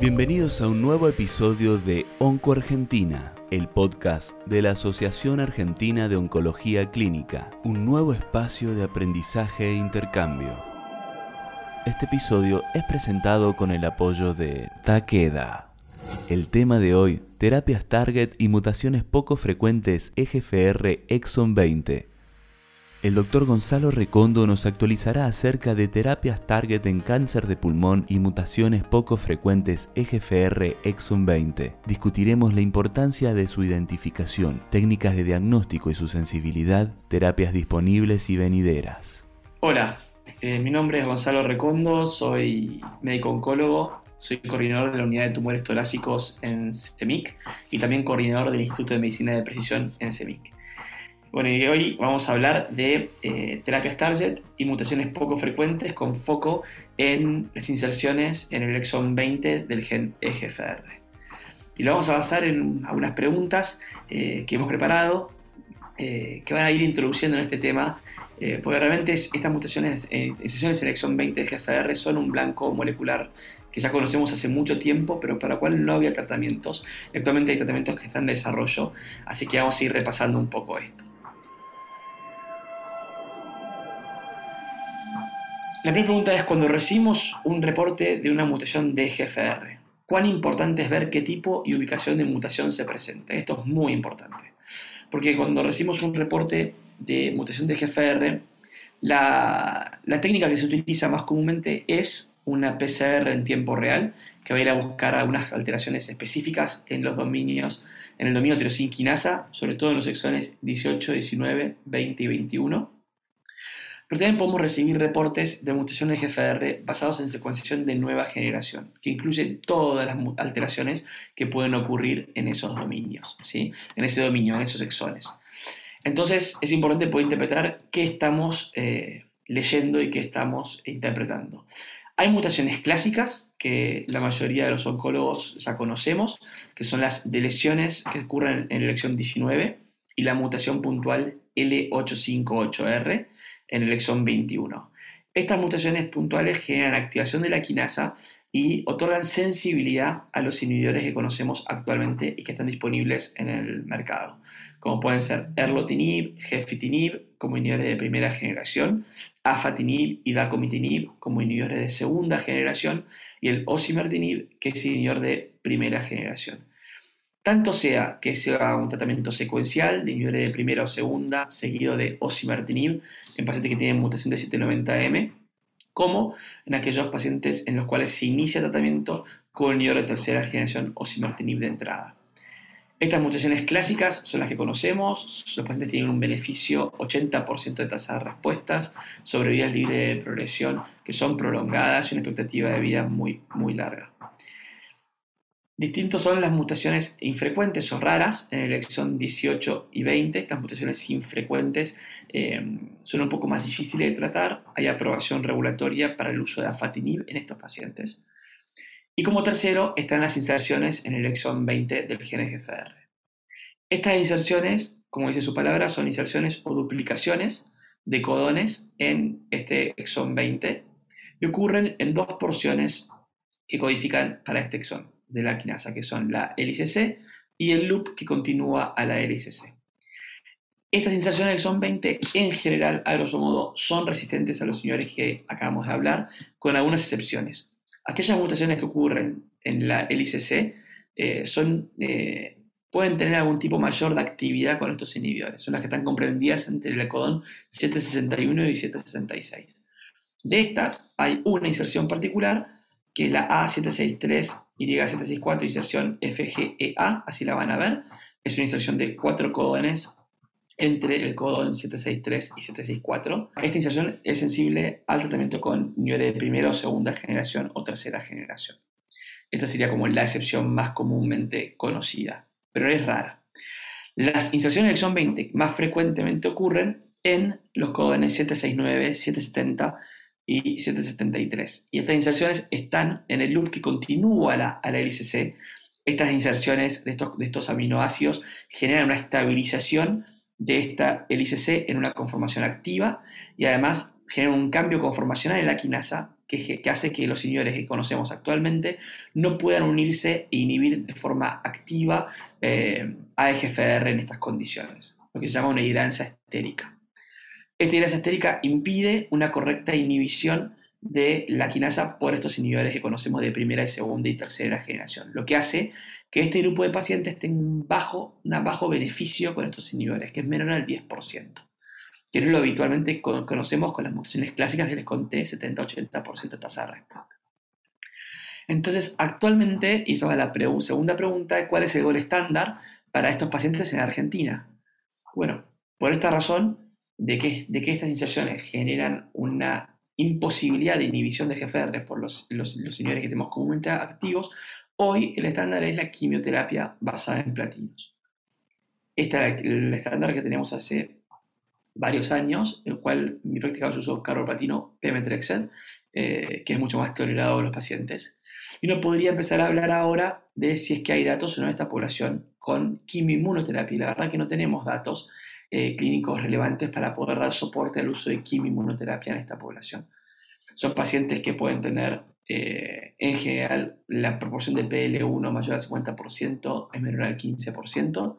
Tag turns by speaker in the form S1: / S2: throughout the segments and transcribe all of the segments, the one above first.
S1: Bienvenidos a un nuevo episodio de Onco Argentina, el podcast de la Asociación Argentina de Oncología Clínica, un nuevo espacio de aprendizaje e intercambio. Este episodio es presentado con el apoyo de Takeda. El tema de hoy, terapias target y mutaciones poco frecuentes EGFR exon 20 el doctor Gonzalo Recondo nos actualizará acerca de terapias target en cáncer de pulmón y mutaciones poco frecuentes EGFR exon 20. Discutiremos la importancia de su identificación, técnicas de diagnóstico y su sensibilidad, terapias disponibles y venideras.
S2: Hola, eh, mi nombre es Gonzalo Recondo, soy médico oncólogo, soy coordinador de la unidad de tumores torácicos en CEMIC y también coordinador del Instituto de Medicina de Precisión en CEMIC. Bueno, y hoy vamos a hablar de eh, terapias target y mutaciones poco frecuentes con foco en las inserciones en el exon 20 del gen EGFR. Y lo vamos a basar en algunas preguntas eh, que hemos preparado eh, que van a ir introduciendo en este tema, porque realmente estas mutaciones, inserciones en el exon 20 del EGFR son un blanco molecular que ya conocemos hace mucho tiempo, pero para el cual no había tratamientos. Actualmente hay tratamientos que están en desarrollo, así que vamos a ir repasando un poco esto. La primera pregunta es, cuando recibimos un reporte de una mutación de GFR, ¿cuán importante es ver qué tipo y ubicación de mutación se presenta? Esto es muy importante, porque cuando recibimos un reporte de mutación de GFR, la, técnica que se utiliza más comúnmente es una PCR en tiempo real, que va a ir a buscar algunas alteraciones específicas en los dominios, en el dominio tirosinquinasa, sobre todo en los exones 18, 19, 20 y 21 pero también podemos recibir reportes de mutaciones de GFR basados en secuenciación de nueva generación, que incluye todas las alteraciones que pueden ocurrir en esos dominios, ¿sí? en ese dominio, en esos exones. Entonces es importante poder interpretar qué estamos eh, leyendo y qué estamos interpretando. Hay mutaciones clásicas que la mayoría de los oncólogos ya conocemos, que son las deleciones que ocurren en la elección 19 y la mutación puntual L858R, en el exón 21. Estas mutaciones puntuales generan activación de la quinasa y otorgan sensibilidad a los inhibidores que conocemos actualmente y que están disponibles en el mercado, como pueden ser erlotinib, gefitinib como inhibidores de primera generación, afatinib y dacomitinib como inhibidores de segunda generación y el osimertinib que es inhibidor de primera generación tanto sea que sea un tratamiento secuencial de inhibidores de primera o segunda, seguido de osimertinib en pacientes que tienen mutación de 790M, como en aquellos pacientes en los cuales se inicia tratamiento con inhibidor de tercera generación osimertinib de entrada. Estas mutaciones clásicas son las que conocemos, los pacientes tienen un beneficio 80% de tasa de respuestas, sobrevidas libres de progresión que son prolongadas y una expectativa de vida muy, muy larga. Distintos son las mutaciones infrecuentes o raras en el exón 18 y 20. Estas mutaciones infrecuentes eh, son un poco más difíciles de tratar. Hay aprobación regulatoria para el uso de afatinib en estos pacientes. Y como tercero están las inserciones en el exón 20 del gen GFR. Estas inserciones, como dice su palabra, son inserciones o duplicaciones de codones en este exón 20 y ocurren en dos porciones que codifican para este exón de la quinasa, que son la hélice C y el loop que continúa a la hélice. Estas inserciones son 20 en general, a grosso modo, son resistentes a los señores que acabamos de hablar, con algunas excepciones. Aquellas mutaciones que ocurren en la hélice eh, son, eh, pueden tener algún tipo mayor de actividad con estos inhibidores. Son las que están comprendidas entre el codón 761 y 766. De estas, hay una inserción particular que la A763 y764 inserción FGEA, así la van a ver. Es una inserción de cuatro codones entre el codón 763 y 764. Esta inserción es sensible al tratamiento con inhibidores de primera o segunda generación o tercera generación. Esta sería como la excepción más comúnmente conocida, pero es rara. Las inserciones de exón 20 más frecuentemente ocurren en los codones 769, 770 y 773. Y estas inserciones están en el loop que continúa la, a la hélice C. Estas inserciones de estos, de estos aminoácidos generan una estabilización de esta hélice C en una conformación activa y además generan un cambio conformacional en la quinasa que, hace que los inhibidores que conocemos actualmente no puedan unirse e inhibir de forma activa eh, a EGFR en estas condiciones, lo que se llama una hidrancia estérica. Esta hidrancia estérica impide una correcta inhibición de la quinasa por estos inhibidores que conocemos de primera, y segunda y tercera generación, lo que hace que este grupo de pacientes tenga un bajo, un bajo beneficio con estos inhibidores, que es menor al 10%, que es lo habitualmente conocemos con las mutaciones clásicas que les conté, 70-80% de tasa de respuesta. Entonces, actualmente, y toda la segunda pregunta, ¿cuál es el gol estándar para estos pacientes en Argentina? Bueno, por esta razón, de que, de que estas inserciones generan una imposibilidad de inhibición de GFR por los, los, inhibidores que tenemos comúnmente activos, Hoy el estándar es la quimioterapia basada en platinos. Este es el estándar que tenemos hace varios años, el cual mi práctica yo uso carboplatino pemetrexed, eh, que es mucho más tolerado a los pacientes. Y uno podría empezar a hablar ahora de si es que hay datos o no en esta población con quimioinmunoterapia. La verdad que no tenemos datos eh, clínicos relevantes para poder dar soporte al uso de quimioinmunoterapia en esta población. Son pacientes que pueden tener eh, en general, la proporción de PL1 mayor al 50% es menor al 15%.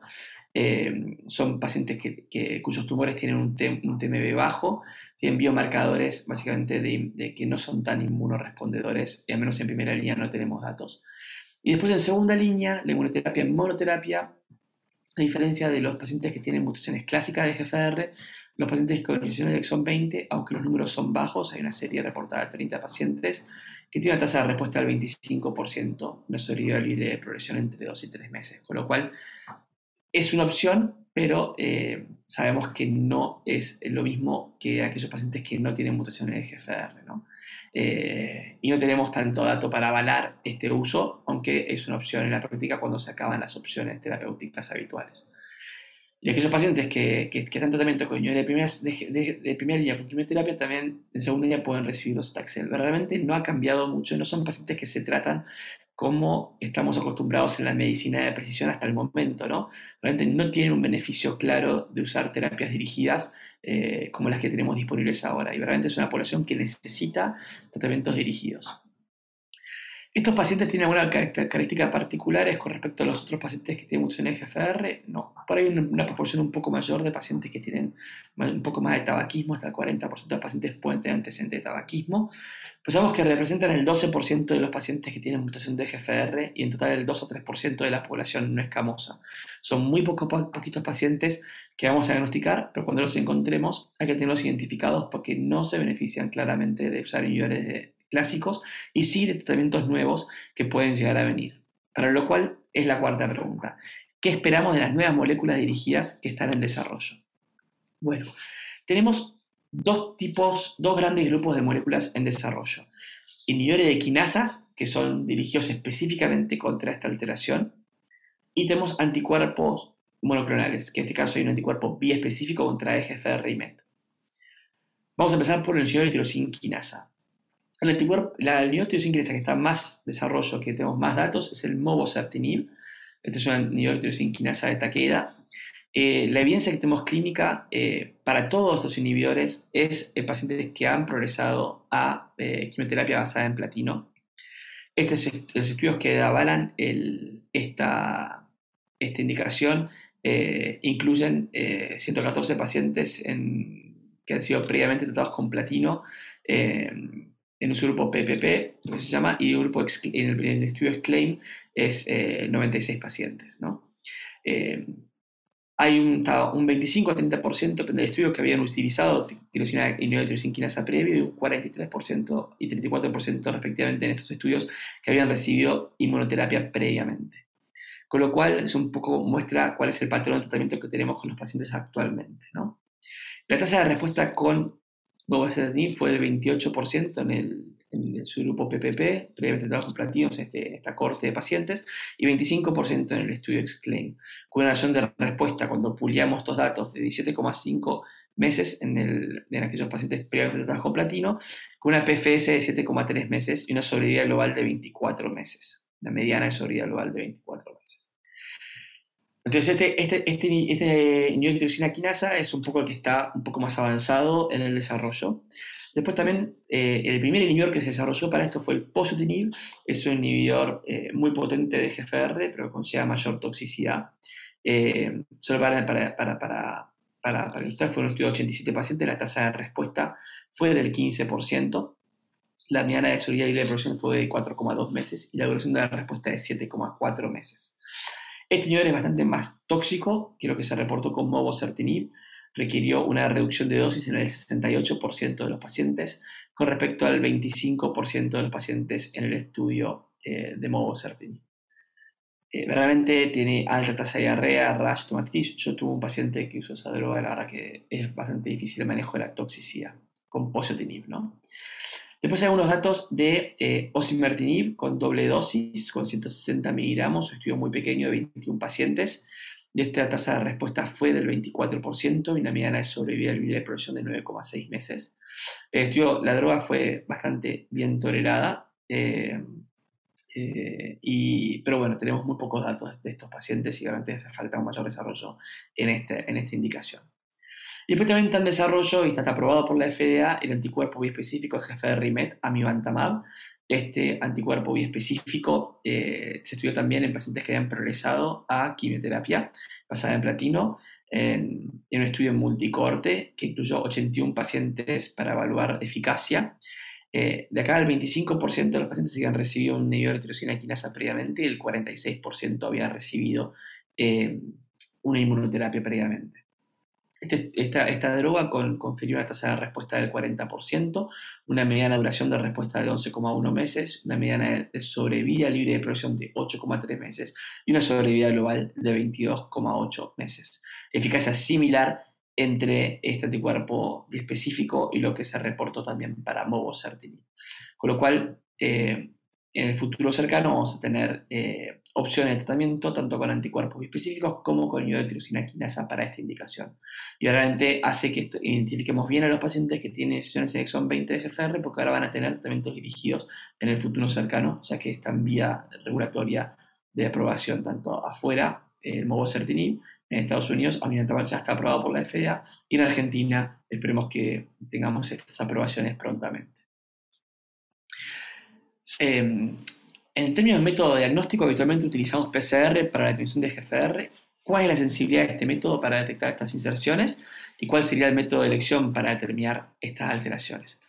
S2: Eh, son pacientes que, cuyos tumores tienen un, TMB bajo, tienen biomarcadores básicamente de, que no son tan inmunorespondedores, y al menos en primera línea no tenemos datos. Y después en segunda línea, la inmunoterapia en monoterapia, a diferencia de los pacientes que tienen mutaciones clásicas de GFR, los pacientes con mutaciones de exon 20, aunque los números son bajos, hay una serie reportada de 30 pacientes, que tiene una tasa de respuesta del 25%, una sobrevivabilidad de progresión entre 2 y 3 meses, con lo cual es una opción, pero eh, sabemos que no es lo mismo que aquellos pacientes que no tienen mutaciones de GFR, ¿no? Eh, y no tenemos tanto dato para avalar este uso, aunque es una opción en la práctica cuando se acaban las opciones terapéuticas habituales. Y aquellos pacientes que, que, están en tratamiento con de primera, de, de, primera línea con quimioterapia también en segunda línea pueden recibir docetaxel. Realmente no ha cambiado mucho, no son pacientes que se tratan como estamos acostumbrados en la medicina de precisión hasta el momento, ¿no? Realmente no tienen un beneficio claro de usar terapias dirigidas eh, como las que tenemos disponibles ahora. Y realmente es una población que necesita tratamientos dirigidos. ¿Estos pacientes tienen alguna característica particulares con respecto a los otros pacientes que tienen mutaciones GFR? No. Por ahí una, proporción un poco mayor de pacientes que tienen un poco más de tabaquismo, hasta el 40% de pacientes pueden tener antecedentes de tabaquismo. Pensamos que representan el 12% de los pacientes que tienen mutación de GFR y en total el 2 o 3% de la población no escamosa. Son muy poco, poquitos pacientes que vamos a diagnosticar, pero cuando los encontremos hay que tenerlos identificados porque no se benefician claramente de usar inhibidores de clásicos y sí de tratamientos nuevos que pueden llegar a venir. Para lo cual es la cuarta pregunta. ¿Qué esperamos de las nuevas moléculas dirigidas que están en desarrollo? Bueno, tenemos dos tipos, dos grandes grupos de moléculas en desarrollo. Inhibidores de quinasas, que son dirigidos específicamente contra esta alteración, y tenemos anticuerpos monoclonales, que en este caso hay un anticuerpo biespecífico contra EGFR y MET. Vamos a empezar por el inhibidor de tirosina quinasa. El anticuerpo, la inhibidor que está más desarrollo, que tenemos más datos, es el mobocertinib. Este es un inhibidor de taqueda. Eh, la evidencia que tenemos clínica eh, para todos los inhibidores es en pacientes que han progresado a eh, quimioterapia basada en platino. Estos los estudios que avalan esta, esta indicación incluyen 114 pacientes que han sido previamente tratados con platino en un grupo PPP, que se llama, y el grupo en el, estudio Exclaim es 96 eh, pacientes. ¿no? Eh, hay un, un 25 a 30% del estudio que habían utilizado tirosina y quinasa previo y un 43% y 34% respectivamente en estos estudios que habían recibido inmunoterapia previamente. Con lo cual, es un poco muestra cuál es el patrón de tratamiento que tenemos con los pacientes actualmente. ¿no? La tasa de respuesta con Bobacetinib fue del 28% en, el, en su grupo PPP, previamente trabajos platinos en este, esta corte de pacientes, y 25% en el estudio Exclaim, con una razón de respuesta cuando puliamos estos datos de 17,5 meses en, el, en, aquellos pacientes previamente tratados con platino, con una PFS de 7,3 meses y una sobrevida global de 24 meses, la mediana de sobrevida global de 24 meses. Entonces, este, este, este, este quinasa es un poco el que está un poco más avanzado en el desarrollo. Después también eh, el primer inhibidor que se desarrolló para esto fue el posutinib, es un inhibidor eh, muy potente de GFR, pero con mayor toxicidad. Eh, solo para, para, para, para, para, para ilustrar, fue un estudio de 87 pacientes, la tasa de respuesta fue del 15%, la mediana de seguridad y de producción fue de 4,2 meses y la duración de la respuesta de 7,4 meses. Inhibidor es bastante más tóxico que lo que se reportó con mobocertinib, requirió una reducción de dosis en el 68% de los pacientes con respecto al 25% de los pacientes en el estudio eh, de mobocertinib. Eh, realmente tiene alta tasa de diarrea, rash, tomatitis. Yo tuve un paciente que usó esa droga, la verdad que es bastante difícil el manejo de la toxicidad con posotinib, ¿no? Después hay algunos datos de eh, osimertinib con doble dosis, con 160 miligramos, un estudio muy pequeño de 21 pacientes, y esta tasa de respuesta fue del 24% y una mediana de sobrevida de producción de 9,6 meses. El estudio, la droga fue bastante bien tolerada, eh, eh, pero bueno, tenemos muy pocos datos de estos pacientes y realmente hace falta un mayor desarrollo en, este, en esta indicación. Y después también está en desarrollo y está aprobado por la FDA el anticuerpo biespecífico GFR-MET, amivantamab, este anticuerpo biespecífico eh, se estudió también en pacientes que habían progresado a quimioterapia basada en platino, en, un estudio multicorte que incluyó 81 pacientes para evaluar eficacia. Eh, de acá el 25% de los pacientes habían recibido un inhibidor de tirosina quinasa previamente y el 46% había recibido eh, una inmunoterapia previamente. Este, esta, droga con, confirió una tasa de respuesta del 40%, una mediana duración de respuesta de 11,1 meses, una mediana de sobrevida libre de producción de 8,3 meses y una sobrevida global de 22,8 meses. Eficacia similar entre este anticuerpo específico y lo que se reportó también para mobocertinib. Con lo cual, eh, en el futuro cercano vamos a tener eh, opciones de tratamiento tanto con anticuerpos específicos como con tirosina quinasa para esta indicación. Y realmente hace que identifiquemos bien a los pacientes que tienen sesiones en exon 20 de GFR porque ahora van a tener tratamientos dirigidos en el futuro cercano, ya que está en vía regulatoria de aprobación tanto afuera, el mobocertinib, en Estados Unidos, ya está aprobado por la FDA, y en Argentina esperemos que tengamos estas aprobaciones prontamente. Em, en términos de método diagnóstico, habitualmente utilizamos PCR para la detección de GFR. ¿Cuál es la sensibilidad de este método para detectar estas inserciones? ¿Y cuál sería el método de elección para determinar estas alteraciones?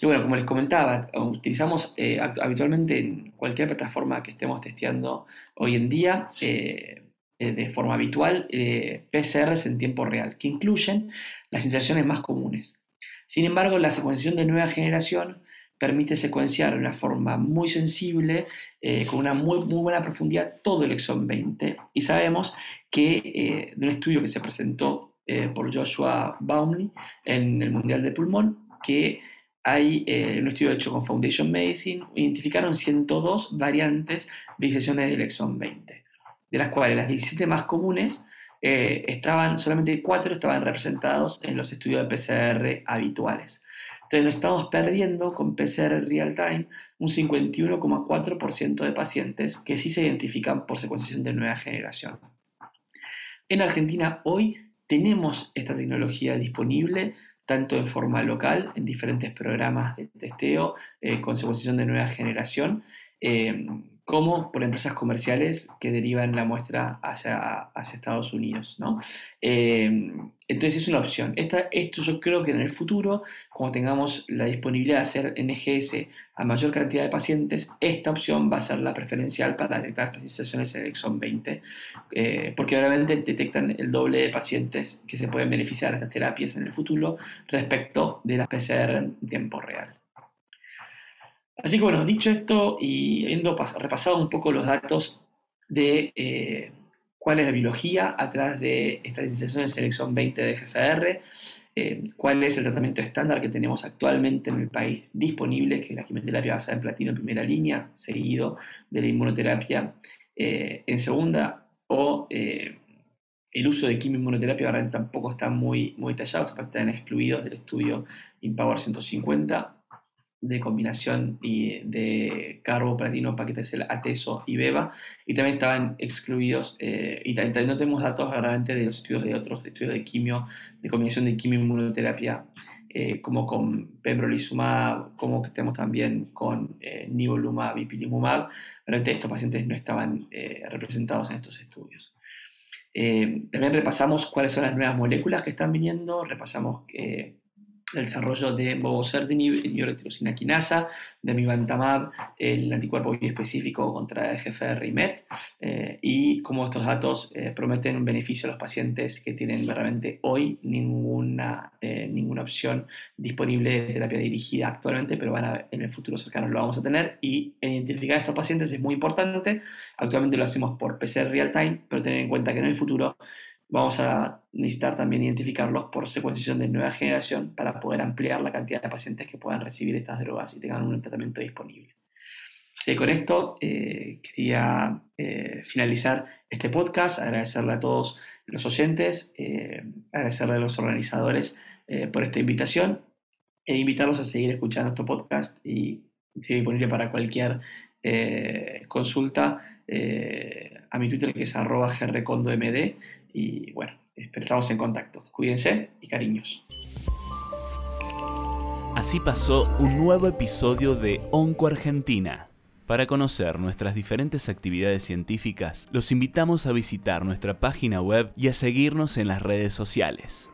S2: Y bueno, como les comentaba, utilizamos eh, habitualmente en cualquier plataforma que estemos testeando hoy en día, eh, eh, de forma habitual, PCRs en tiempo real, que incluyen las inserciones más comunes. Sin embargo, la secuenciación de nueva generación permite secuenciar de una forma muy sensible, eh, con una muy, muy, buena profundidad, todo el exón 20. Y sabemos que eh, de un estudio que se presentó eh, por Joshua Baumley en el Mundial de Pulmón, que hay un estudio hecho con Foundation Medicine, identificaron 102 variantes de inserciones del exón 20, de las cuales las 17 más comunes estaban, solamente 4 estaban representados en los estudios de PCR habituales. Entonces nos estamos perdiendo con PCR real time un 51,4% de pacientes que sí se identifican por secuenciación de nueva generación. En Argentina hoy tenemos esta tecnología disponible tanto en forma local, en diferentes programas de testeo eh, con secuenciación de nueva generación, eh, como por empresas comerciales que derivan la muestra hacia, Estados Unidos. ¿no? Eh, entonces es una opción. esto yo creo que en el futuro, cuando tengamos la disponibilidad de hacer NGS a mayor cantidad de pacientes, esta opción va a ser la preferencial para detectar estas inserciones en el exon 20, eh, porque obviamente detectan el doble de pacientes que se pueden beneficiar de estas terapias en el futuro respecto de las PCR en tiempo real. Así que bueno, dicho esto y habiendo repasado un poco los datos de eh, cuál es la biología atrás de estas inserciones en exon 20 de GFR, eh, cuál es el tratamiento estándar que tenemos actualmente en el país disponible, que es la quimioterapia basada en platino en primera línea, seguido de la inmunoterapia eh, en segunda, o el uso de quimioinmunoterapia ahora tampoco está muy, muy detallado, están excluidos del estudio IMPOWER 150 de combinación y de carbo, platino, paquetes ateso y beba, y también estaban excluidos, eh, y también no tenemos datos de los estudios de otros estudios de quimio, de combinación de quimio inmunoterapia eh, como con pembrolizumab, como que tenemos también con eh, nivolumab y pilimumab, realmente estos pacientes no estaban eh, representados en estos estudios. también repasamos cuáles son las nuevas moléculas que están viniendo, repasamos el desarrollo de mobocertinib, neurotirosina quinasa, de mivantamab, el anticuerpo específico contra GFR y MET, eh, y cómo estos datos eh, prometen un beneficio a los pacientes que tienen realmente hoy ninguna, eh, ninguna opción disponible de terapia dirigida actualmente, pero van a, en el futuro cercano lo vamos a tener. Y identificar a estos pacientes es muy importante. Actualmente lo hacemos por PCR real time, pero tener en cuenta que en el futuro vamos a necesitar también identificarlos por secuenciación de nueva generación para poder ampliar la cantidad de pacientes que puedan recibir estas drogas y tengan un tratamiento disponible. con esto eh, quería eh, finalizar este podcast, agradecerle a todos los oyentes, eh, agradecerle a los organizadores por esta invitación e invitarlos a seguir escuchando este podcast y estoy disponible para cualquier consulta a mi Twitter que es arroba grcondomd y bueno, estamos en contacto. Cuídense y cariños.
S1: Así pasó un nuevo episodio de Onco Argentina. Para conocer nuestras diferentes actividades científicas, los invitamos a visitar nuestra página web y a seguirnos en las redes sociales.